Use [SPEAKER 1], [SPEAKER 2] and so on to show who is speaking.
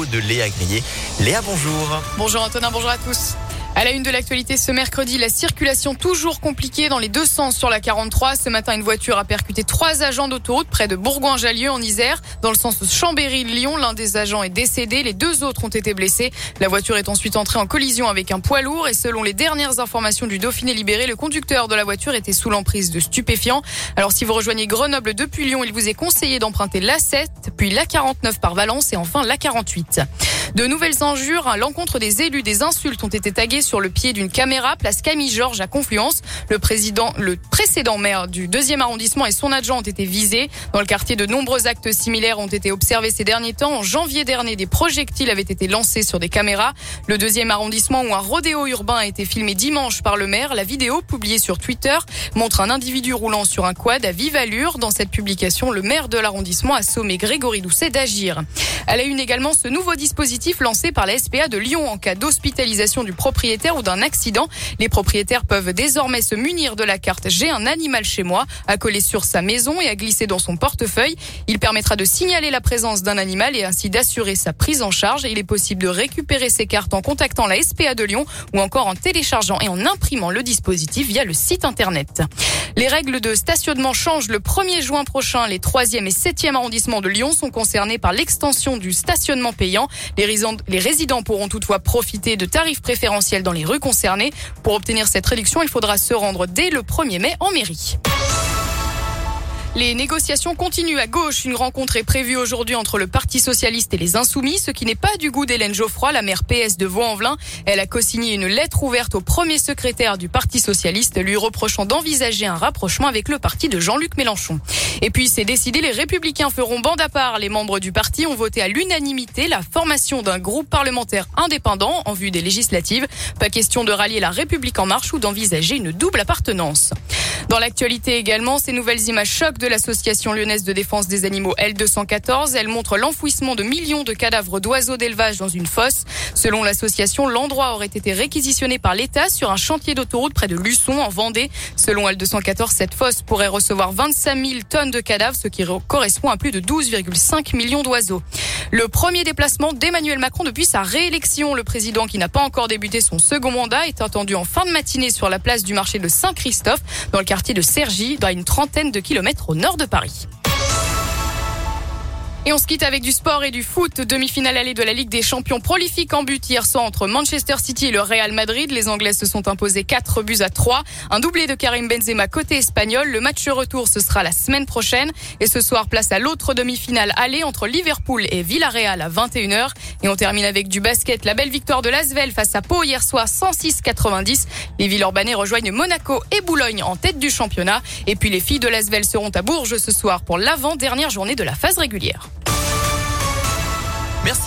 [SPEAKER 1] de Léa Grillet. Léa, bonjour.
[SPEAKER 2] Bonjour Antonin, bonjour à tous. À la une de l'actualité ce mercredi, la circulation toujours compliquée dans les deux sens sur la 43. Ce matin, une voiture a percuté trois agents d'autoroute près de Bourgoin-Jallieu en Isère. Dans le sens Chambéry-Lyon, l'un des agents est décédé, les deux autres ont été blessés. La voiture est ensuite entrée en collision avec un poids lourd et selon les dernières informations du Dauphiné libéré, le conducteur de la voiture était sous l'emprise de stupéfiants. Alors si vous rejoignez Grenoble depuis Lyon, il vous est conseillé d'emprunter l'A7, puis l'A49 par Valence et enfin l'A48. De nouvelles injures à l'encontre des élus, des insultes ont été taguées sur le pied d'une caméra, place Camille Georges à Confluence. Le président, le précédent maire du deuxième arrondissement et son adjoint ont été visés. Dans le quartier, de nombreux actes similaires ont été observés ces derniers temps. En janvier dernier, des projectiles avaient été lancés sur des caméras. Le deuxième arrondissement où un rodéo urbain a été filmé dimanche par le maire. La vidéo publiée sur Twitter montre un individu roulant sur un quad à vive allure. Dans cette publication, le maire de l'arrondissement a sommé Grégory Doucet d'agir. Elle a une également ce nouveau dispositif lancé par la SPA de Lyon en cas d'hospitalisation du propriétaire ou d'un accident. Les propriétaires peuvent désormais se munir de la carte J'ai un animal chez moi à coller sur sa maison et à glisser dans son portefeuille. Il permettra de signaler la présence d'un animal et ainsi d'assurer sa prise en charge. Il est possible de récupérer ces cartes en contactant la SPA de Lyon ou encore en téléchargeant et en imprimant le dispositif via le site internet. Les règles de stationnement changent le 1er juin prochain. Les 3e et 7e arrondissements de Lyon sont concernés par l'extension du stationnement payant. Les résidents, pourront toutefois profiter de tarifs préférentiels dans les rues concernées. Pour obtenir cette réduction, il faudra se rendre dès le 1er mai en mairie. Les négociations continuent à gauche. Une rencontre est prévue aujourd'hui entre le Parti socialiste et les Insoumis, ce qui n'est pas du goût d'Hélène Geoffroy, la maire PS de Vaux-en-Velin. Elle a co-signé une lettre ouverte au premier secrétaire du Parti socialiste, lui reprochant d'envisager un rapprochement avec le parti de Jean-Luc Mélenchon. Et puis, c'est décidé, les Républicains feront bande à part. Les membres du parti ont voté à l'unanimité la formation d'un groupe parlementaire indépendant en vue des législatives. Pas question de rallier la République en marche ou d'envisager une double appartenance. Dans l'actualité également, ces nouvelles images choquent de l'association lyonnaise de défense des animaux L214. Elles montrent l'enfouissement de millions de cadavres d'oiseaux d'élevage dans une fosse. Selon l'association, l'endroit aurait été réquisitionné par l'État sur un chantier d'autoroute près de Luçon en Vendée. Selon L214, cette fosse pourrait recevoir 25 000 tonnes de cadavres, ce qui correspond à plus de 12,5 millions d'oiseaux. Le premier déplacement d'Emmanuel Macron depuis sa réélection. Le président qui n'a pas encore débuté son second mandat est attendu en fin de matinée sur la place du marché de Saint-Christophe dans le de Cergy, dans une trentaine de kilomètres au nord de Paris. Et on se quitte avec du sport et du foot. Demi-finale allée de la Ligue des Champions prolifique en but hier soir entre Manchester City et le Real Madrid. Les Anglais se sont imposés 4 buts à 3. Un doublé de Karim Benzema côté espagnol. Le match retour, ce sera la semaine prochaine. Et ce soir, place à l'autre demi-finale allée entre Liverpool et Villarreal à 21h. Et on termine avec du basket. La belle victoire de Lasvel face à Pau hier soir 106-90. Les Villeurbanais rejoignent Monaco et Boulogne en tête du championnat. Et puis les filles de Lasvel seront à Bourges ce soir pour l'avant-dernière journée de la phase régulière.